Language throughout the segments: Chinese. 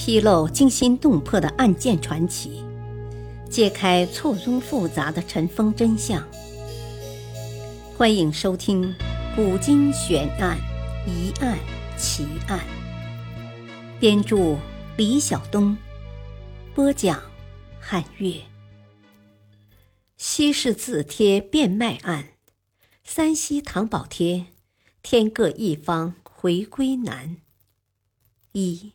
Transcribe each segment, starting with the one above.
披露惊心动魄的案件传奇，揭开错综复杂的尘封真相。欢迎收听《古今悬案、疑案、奇案》。编著：李晓东，播讲：汉月。西市字帖变卖案，山西唐宝帖，天各一方，回归难。一。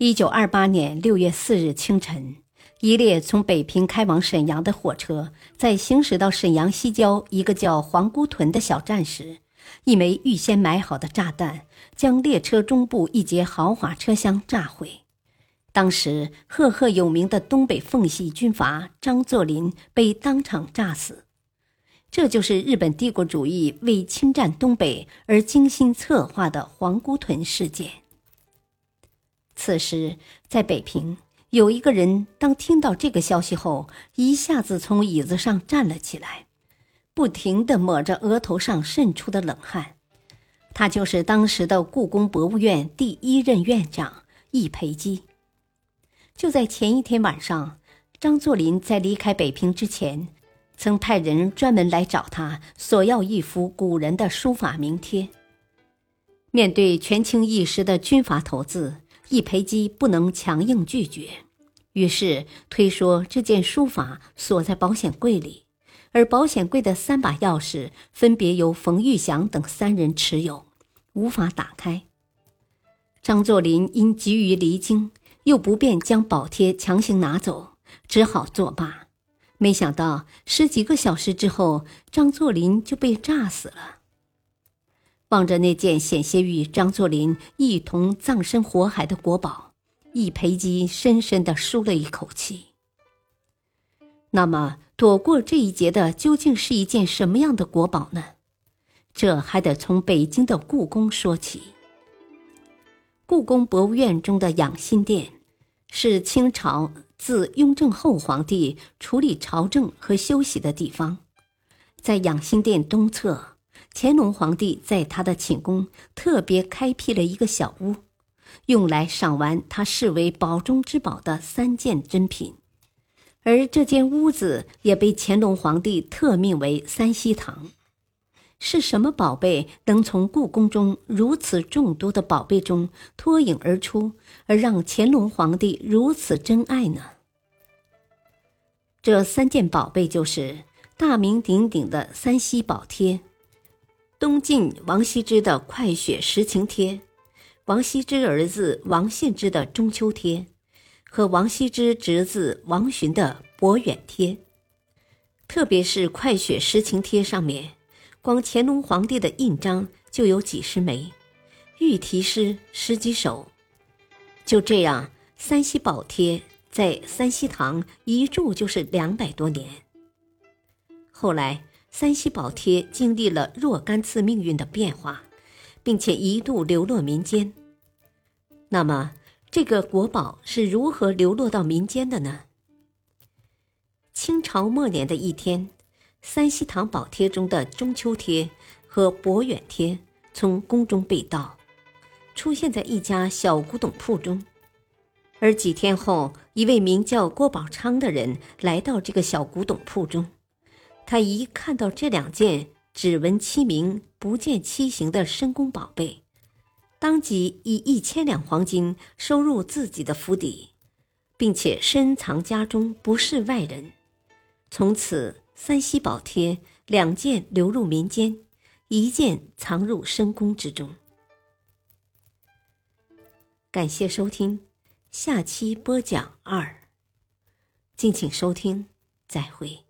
一九二八年六月四日清晨，一列从北平开往沈阳的火车在行驶到沈阳西郊一个叫黄姑屯的小站时，一枚预先埋好的炸弹将列车中部一节豪华车厢炸毁。当时赫赫有名的东北奉系军阀张作霖被当场炸死。这就是日本帝国主义为侵占东北而精心策划的黄姑屯事件。此时，在北平，有一个人，当听到这个消息后，一下子从椅子上站了起来，不停地抹着额头上渗出的冷汗。他就是当时的故宫博物院第一任院长易培基。就在前一天晚上，张作霖在离开北平之前，曾派人专门来找他，索要一幅古人的书法名帖。面对权倾一时的军阀头子。易培基不能强硬拒绝，于是推说这件书法锁在保险柜里，而保险柜的三把钥匙分别由冯玉祥等三人持有，无法打开。张作霖因急于离京，又不便将宝帖强行拿走，只好作罢。没想到十几个小时之后，张作霖就被炸死了。望着那件险些与张作霖一同葬身火海的国宝，易培基深深地舒了一口气。那么，躲过这一劫的究竟是一件什么样的国宝呢？这还得从北京的故宫说起。故宫博物院中的养心殿，是清朝自雍正后皇帝处理朝政和休息的地方，在养心殿东侧。乾隆皇帝在他的寝宫特别开辟了一个小屋，用来赏玩他视为宝中之宝的三件珍品，而这间屋子也被乾隆皇帝特命为三希堂。是什么宝贝能从故宫中如此众多的宝贝中脱颖而出，而让乾隆皇帝如此珍爱呢？这三件宝贝就是大名鼎鼎的三希宝帖。东晋王羲之的《快雪时晴帖》，王羲之儿子王献之的《中秋帖》，和王羲之侄子王洵的《博远帖》。特别是《快雪时晴帖》上面，光乾隆皇帝的印章就有几十枚，御题诗十几首。就这样，三希宝帖在三希堂一住就是两百多年。后来。三希宝帖经历了若干次命运的变化，并且一度流落民间。那么，这个国宝是如何流落到民间的呢？清朝末年的一天，三希堂宝帖中的中秋帖和博远帖从宫中被盗，出现在一家小古董铺中。而几天后，一位名叫郭宝昌的人来到这个小古董铺中。他一看到这两件只闻其名不见其形的深宫宝贝，当即以一千两黄金收入自己的府邸，并且深藏家中，不示外人。从此，三希宝帖两件流入民间，一件藏入深宫之中。感谢收听，下期播讲二。敬请收听，再会。